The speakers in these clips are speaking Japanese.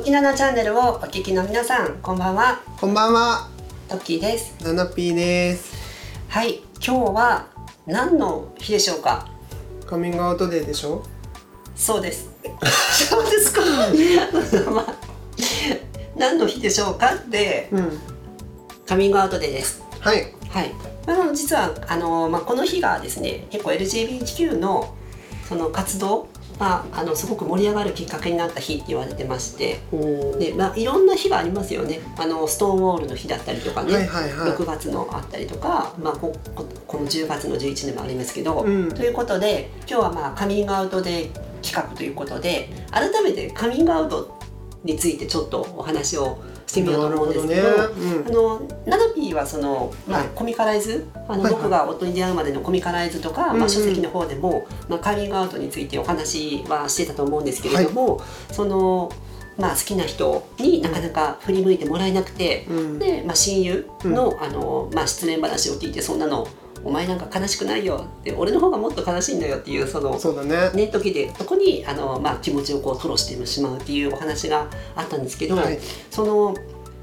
時七チャンネルをお聞きの皆さん、こんばんは。こんばんは、トッキーです。ナナピーです。はい、今日は何の日でしょうか？カミングアウトデーでしょ？そうです。そうですか。まあ何の日でしょうか？ってうん。カミングアウトデーです。はい。はい。あの実はあのまあこの日がですね、結構 LGBTQ のその活動があのすごく盛り上がるきっかけになった日って言われてまして。でまあ、いろんな日がありますよね。あのストーンウォールの日だったりとかね、はいはいはい。6月のあったりとか、まあ、こここの10月の11年もありますけど、うん。ということで今日はまあカミングアウトで企画ということで改めてカミングアウトについてちょっとお話をしてみようと思うんですけどどね。あのナナピーはその、まあはいコミカライズ？あの、はいはい。僕が夫に出会うまでのコミカライズとか、うんうん。まあ、書籍の方でも、まあ、カミングアウトについてお話はしてたと思うんですけれども、その、まあ、好きな人になかなか振り向いてもらえなくて、うん。で、まあ、親友の,、あのまあ、失恋話を聞いてそんなのお前なんか悲しくないよって俺の方がもっと悲しいんだよっていうそのそうだね。ね、時でそこにあの、まあ、気持ちをこう吐露してしまうっていうお話があったんですけど、はいその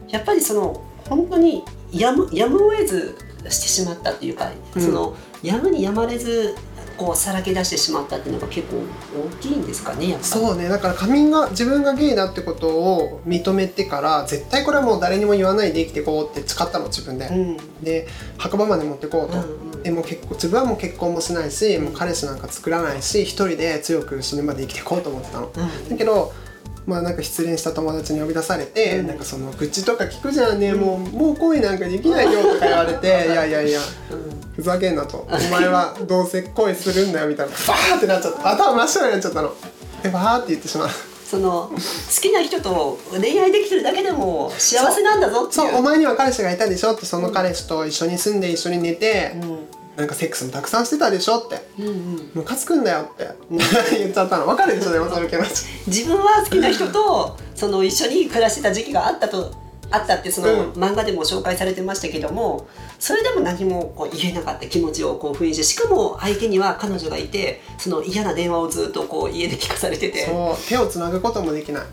やっぱりその本当にやむやむを得ずしてしまったっていうか、うんそのやむにやまれずこうさらけ出してしまったっていうのが結構大きいんですかねやっぱそうね。だからカミングが自分がゲイだってことを認めてから絶対これはもう誰にも言わないで生きていこうって誓ったの自分で。うんで墓場まで持ってこうと。うんうんでもう結構自分はもう結婚もしないし、もう彼氏なんか作らないし一人で強く死ぬまで生きていこうと思ってたの。うん。だけどまあなんか失恋した友達に呼び出されて、うん。なんかその愚痴とか聞くじゃんね、もうもう恋なんかできないよとか言われていやいやいやうん。ふざけんなと。お前はどうせ恋するんだよみたいな。バーってなっちゃった。頭真っ白になっちゃったの。でバーって言ってしまうその好きな人と恋愛できてるだけでも幸せなんだぞってそうお前には彼氏がいたでしょってその彼氏と一緒に住んで一緒に寝て、なんかセックスもたくさんしてたでしょって。うんうん。うんムカつくんだよって。言っちゃったの。分かるでしょでもその気持ち。自分は好きな人とその一緒に暮らしてた時期があったとあったってその、うん。漫画でも紹介されてましたけどもそれでも何もこう言えなかった気持ちをこう封印してしかも相手には彼女がいてその嫌な電話をずっとこう家で聞かされててそう。手をつなぐこともできない。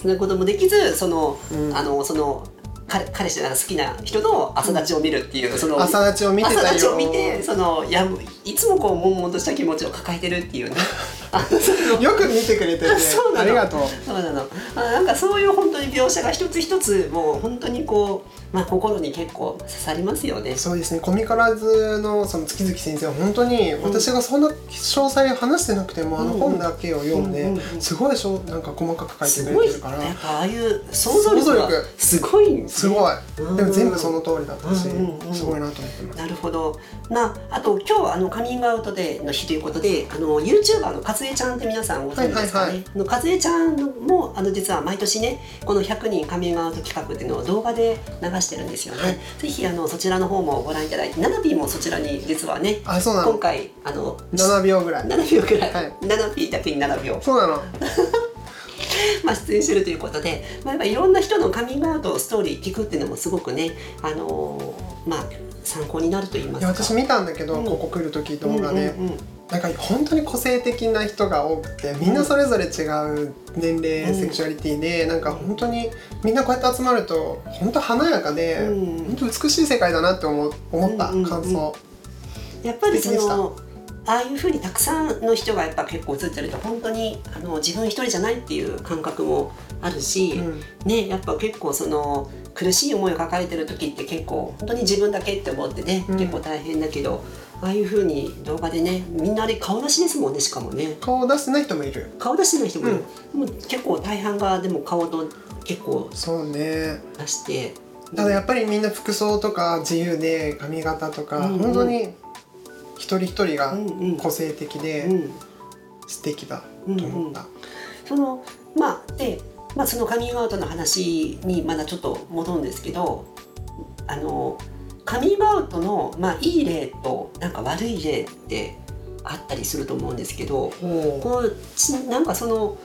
そんなこともできずその、うん。あのその彼彼氏が好きな人の朝立ちを見るっていう、その朝立ちを見てたよ朝立ちを見てそのやむいつもこう悶々とした気持ちを抱えてるっていうね よく見てくれててそうなの。ありがとう。そうなの。あなんかそういう本当に描写が一つ一つもう本当にこう、まあ、心に結構刺さりますよね。そうですね。コミカラズのその月々先生は本当に私がそんな詳細話してなくても、あの本だけを読んで、すごいしょ？なんか細かく書いてくれてるから。っぱああいう想像力すごいんですね。すごい、うん。でも全部その通りだったし、すごいなと思ってます。なるほど。まあ、あと今日はあのカミングアウトデーの日ということで、あの YouTuber のかつえちゃんって皆さんご存知ですかね。はいかつえちゃんもあの実は毎年ね、この100人カミングアウト企画っていうのを動画で流してるんですよね。はい。ぜひあのそちらの方もご覧いただいて、ナナピーもそちらに実はね、あそうなの。今回あの7秒ぐらい。7秒くらい、はい。ナナピーだけに7秒。そうなの。まあ、出演してるということで、まあ、やっぱいろんな人のカミングアウトストーリー聞くっていうのもすごくね、あのーまあ、参考になると言いますか。私見たんだけど、うんここ来る時動画で、うんうんうんなんか本当に個性的な人が多くてみんなそれぞれ違う年齢、うんセクシュアリティでなんか本当にみんなこうやって集まると本当華やかで、うん。本当美しい世界だなって思う思ったうんうんうん感想、やっぱりそのああいうふうにたくさんの人がやっぱ結構映ってると本当にあの自分一人じゃないっていう感覚もあるし、うん。ねやっぱ結構その苦しい思いを抱えてる時って結構本当に自分だけって思ってね、うん。結構大変だけどああいうふうに動画でねみんなあれ顔出しですもんねしかもね。顔を出してない人もいる。顔出してない人もいる、でも結構大半がでも顔と結構そうね。出して。ただやっぱりみんな服装とか自由で髪型とか、うんうん。本当に一人一人がうんうん。個性的でうん。素敵だと思った、そのまあで、まあ、そのカミングアウトの話にまだちょっと戻るんですけどあのカミングアウトの、まあ、いい例となんか悪い例ってあったりすると思うんですけどこうちなんかその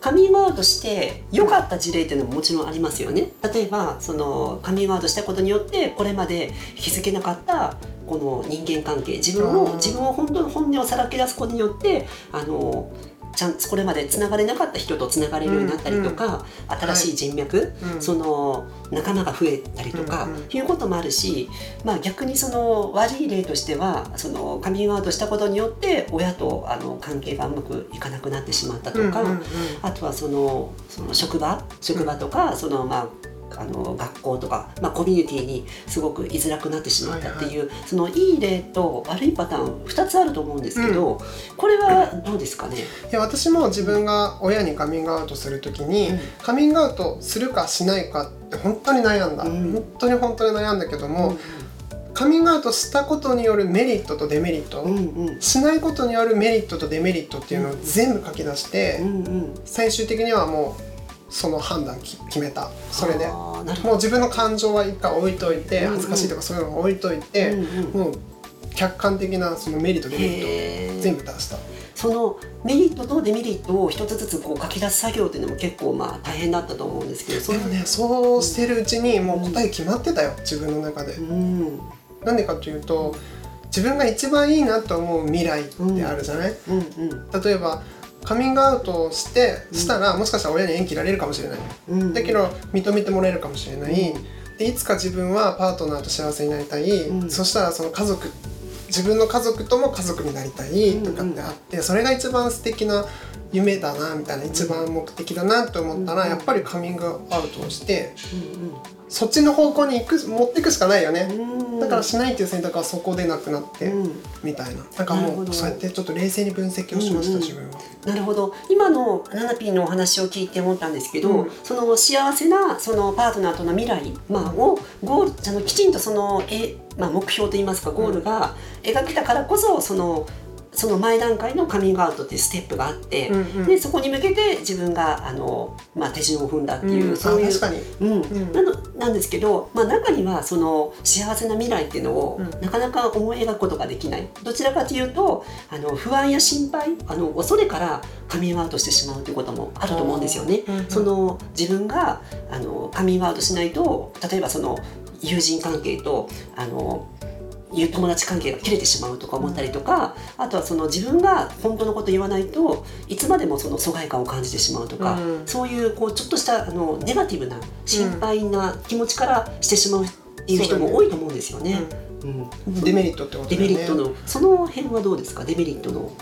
カミングアウトして良かった事例っていうのももちろんありますよね。例えばそのカミングアウトしたことによってこれまで気づけなかったこの人間関係自分を自分を本当の本音をさらけ出すことによってあのちゃんこれまでつながれなかった人とつながれるようになったりとか、新しい人脈、うん。その仲間が増えたりとか、うんうんいうこともあるし、まあ、逆にその悪い例としてはそのカミングアウトしたことによって親とあの関係がうまくいかなくなってしまったとか、うんうんうん。あとはそのその職場職場とか、そのまああの学校とか、まあ、コミュニティにすごく居づらくなってしまったっていう、そのいい例と悪いパターン2つあると思うんですけど、これはどうですかね、いや私も自分が親にカミングアウトするときに、うん。カミングアウトするかしないかって本当に悩んだ、うん。本当に本当に悩んだけども、カミングアウトしたことによるメリットとデメリット、うんうん。しないことによるメリットとデメリットっていうのを全部書き出して、うんうん。最終的にはもうその判断き決めた。それで。もう自分の感情は一回置いといてうんうん。恥ずかしいとかそういうのは置いといて、うんうん。もう客観的なそのメリットデメリット全部出した。そのメリットとデメリットを一つずつこう書き出す作業っていうのも結構まあ大変だったと思うんですけどでもねそうしてるうちにもう答え決まってたよ自分の中で。うん。なんでかというと自分が一番いいなと思う未来ってあるじゃない、うんうん。例えばカミングアウトをしてしたら、もしかしたら親に縁切られるかもしれない。うん。だけど認めてもらえるかもしれない、でいつか自分はパートナーと幸せになりたい、うん。そしたらその家族自分の家族とも家族になりたいとかってあって、それが一番素敵な夢だなみたいな一番目的だなと思ったら、うんやっぱりカミングアウトをしてうんそっちの方向に行く持っていくしかないよね、うん。だからしないっていう選択はそこでなくなって、うん。みたいな。なんかなるほどもうそうやってちょっと冷静に分析をしました、うんうん。自分は。なるほど。今のナナピーのお話を聞いて思ったんですけど、うん。その幸せなそのパートナーとの未来、まあ、をゴールあのきちんとそのえ、まあ、目標といいますかゴールが描けたからこそそのその前段階のカミングアウトっていうステップがあって、うんうん。でそこに向けて自分があの、まあ、手順を踏んだっていう、うんそういうあ確かに。うん。ん。なのなんですけど、まあ、中にはその幸せな未来っていうのをうん。なかなか思い描くことができない。どちらかというとあの不安や心配あの恐れからカミングアウトしてしまうということもあると思うんですよね。うんうん。その自分があのカミングアウトしないと例えばその友人関係とあの友達関係が切れてしまうとか思ったりとか、あとはその自分が本当のこと言わないといつまでもその疎外感を感じてしまうとか、うん。そういうこうちょっとしたあのネガティブな心配な気持ちからしてしまうっていう人も多いと思うんですよね。うん。デメリットってことね。メリットのその辺はどうですか？デメリットの。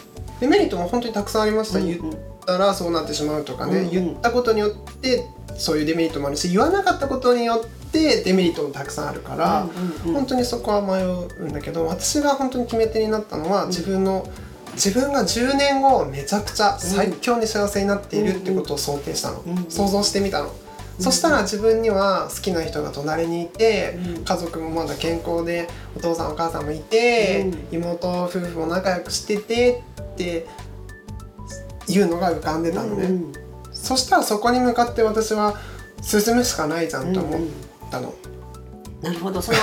デメリットも本当にたくさんありました、うん。言ったらそうなってしまうとかね、うんうん。言ったことによってそういうデメリットもあるし言わなかったことによってデメリットもたくさんあるから、うんうんうん。本当にそこは迷うんだけど私が本当に決め手になったのは、自分の自分が10年後めちゃくちゃ最強に幸せになっているってことを想定したの、うんうん想像してみたの、そしたら自分には好きな人が隣にいて、うん。家族もまだ健康でお父さんお母さんもいて、妹夫婦も仲良くしててっていうのが浮かんでたのね、うんうん。そしたらそこに向かって私は進むしかないじゃんと思ったの、なるほど。その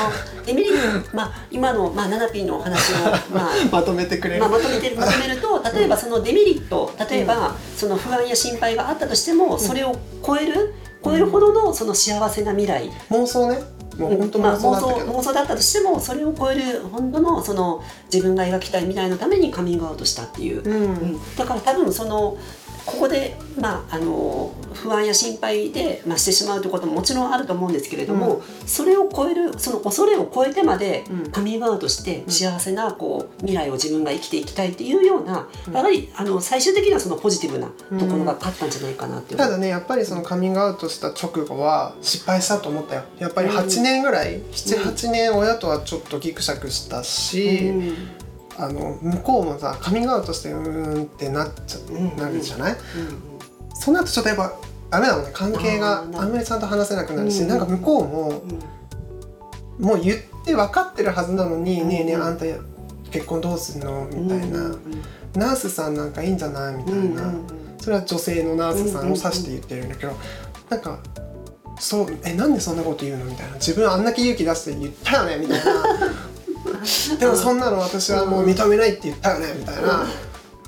デメリット、まあ、今の、まあ、ナナピーのお話を、まあ まとめてくれる、まあ、まとめてまとめると 例えばそのデメリット例えばその不安や心配があったとしてもそれを超える超えるほどのその幸せな未来。妄想ねもう本当まあ、妄想妄想だったけど、妄想だったとしてもそれを超える本当のその自分が描きたい未来のためにカミングアウトしたっていう、うん。うんだから多分そのここで、まあ、あの不安や心配で、まあ、してしまうということももちろんあると思うんですけれども、それを超えるその恐れを超えてまでうん。カミングアウトして幸せなこう未来を自分が生きていきたいっていうような、やはりあの最終的にはそのポジティブなところが勝ったんじゃないかなっていう。ただねやっぱりそのカミングアウトした直後は失敗したと思ったよ。やっぱり8年ぐらい、78年親とはちょっとギクシャクしたし、うん。あの向こうもさカミングアウトしてうーんってなっちゃ、うんなるじゃない？うんその後ちょっとやっぱダメだもんね。関係があんまりちゃんと話せなくなるし、うんなんか向こうもうん。もう言って分かってるはずなのに「うんねえねえあんた結婚どうすんの?」みたいな、うんナースさんなんかいいんじゃない?」みたいな、それは女性のナースさんを指して言ってるんだけど、なんか「そうえなんでそんなこと言うの?」みたいな「自分あんだけ勇気出して言ったよね」みたいな「でもそんなの私はもう認めないって言ったよね」みたいな。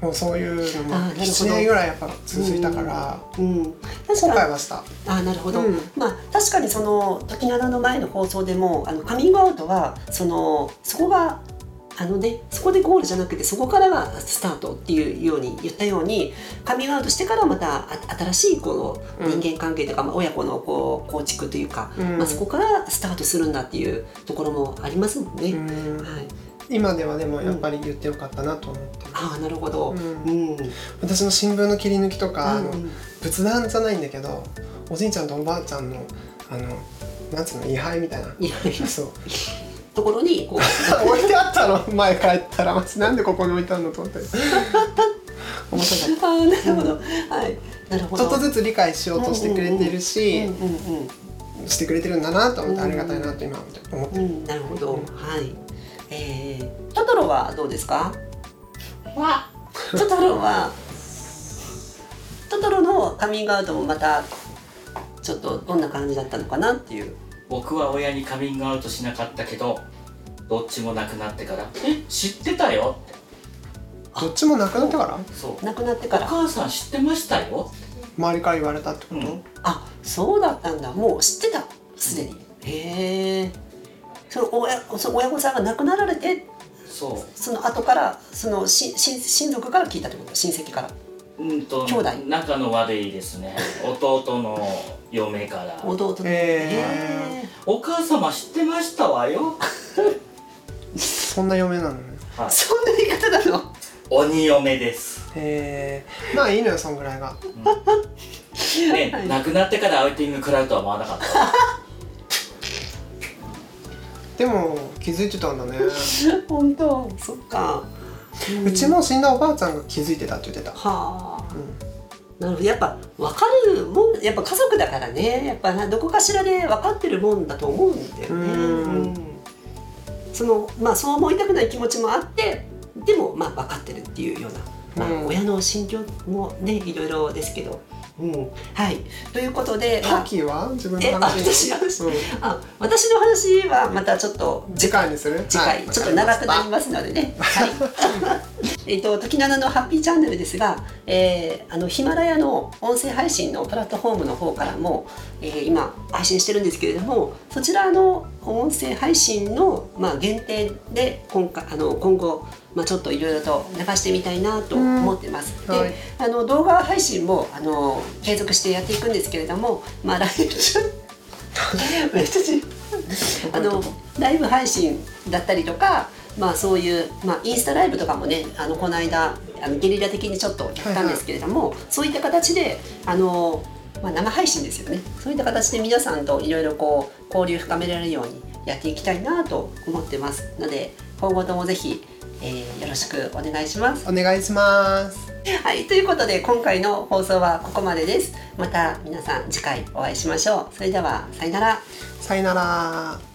もうそういうのもあーなるほど7年ぐらいやっぱ続いたから、うん、確後かに。悔はした。あなるほど、うん。まあ確かにその時灘の前の放送でもあのカミングアウトはそのそこがあのねそこでゴールじゃなくてそこからがスタートっていうように言ったようにカミングアウトしてからまたあ新しいこのうん。人間関係というか、まあ、親子のこう構築というか、うん。まあ、そこからスタートするんだっていうところもありますもんね。うん。はい、今ではでもやっぱり言ってよかったなと思ってます、ああなるほど。ううん。ん私の新聞の切り抜きとか、あのうん。仏壇じゃないんだけどおじいちゃんとおばあちゃんのあのなんつうの位牌みたいな。そうところにこう 置いてあったの？前帰ったら。私なんでここに置いてあるのと思って。面白かっああなるほど、はい。なるほど。たちょっとずつ理解しようとしてくれてるし、うんうんしてくれてるんだなと思ってありがたいなと今思って。うんうんなるほど、はい。えー、トトロはどうですか？わ。トトロはトトロのカミングアウトもまたちょっとどんな感じだったのかなっていう僕は親にカミングアウトしなかったけどどっちも亡くなってから「え？知ってたよ」って。どっちもなくなってから？そう。亡くなっておから？母さん知ってましたよ周りから言われたってこと、うん。あそうだったんだ。もう知ってたすでに、へえ。その親その親御さんが亡くなられてそう。その後からそのし親親族から聞いたってこと？親戚から。うんと兄弟？仲の悪いですね。弟の嫁から。弟のへへお母様知ってましたわよ。そんな嫁なのね。はい。そんな言い方なの？鬼嫁です、へえまあいいのよそんぐらいが。ね、はい亡くなってからアウティング食らうとは思わなかった。でも気づいてたんだね。本当？そっか。うちも死んだおばあちゃんが気づいてたって言ってた、はあ。うんなるほど。やっぱ分かるもんやっぱ家族だからね。やっぱなどこかしらで分かってるもんだと思うんだよね。うん。うん。そのまあそう思いたくない気持ちもあってでもまあ分かってるっていうような、まあうん親の心境もねいろいろですけど。うん、はい。ということで、まあタキは？自分の話。私の話？うん。あ私の話はまたちょっと次回にする？次回、はい。ちょっと長くなりますのでね。はい。えっと時七のハッピーチャンネルですが、えーあのヒマラヤの音声配信のプラットフォームの方からも、えー今配信してるんですけれども、そちらの音声配信のまあ限定で今回あの今後まあちょっといろいろと流してみたいなと思ってます。で、はい。あの動画配信もあの継続してやっていくんですけれども、まあ来週めっちゃちあのライブ配信だったりとか、まあ、そういう、まあ、インスタライブとかもねあのこの間あのゲリラ的にちょっとやったんですけれども、そういった形であの、まあ、生配信ですよねそういった形で皆さんといろいろこう交流深められるようにやっていきたいなと思ってますので今後ともぜひ、えーよろしくお願いします。お願いしますはい、ということで今回の放送はここまでです。また皆さん次回お会いしましょう。それではさよなら。さよなら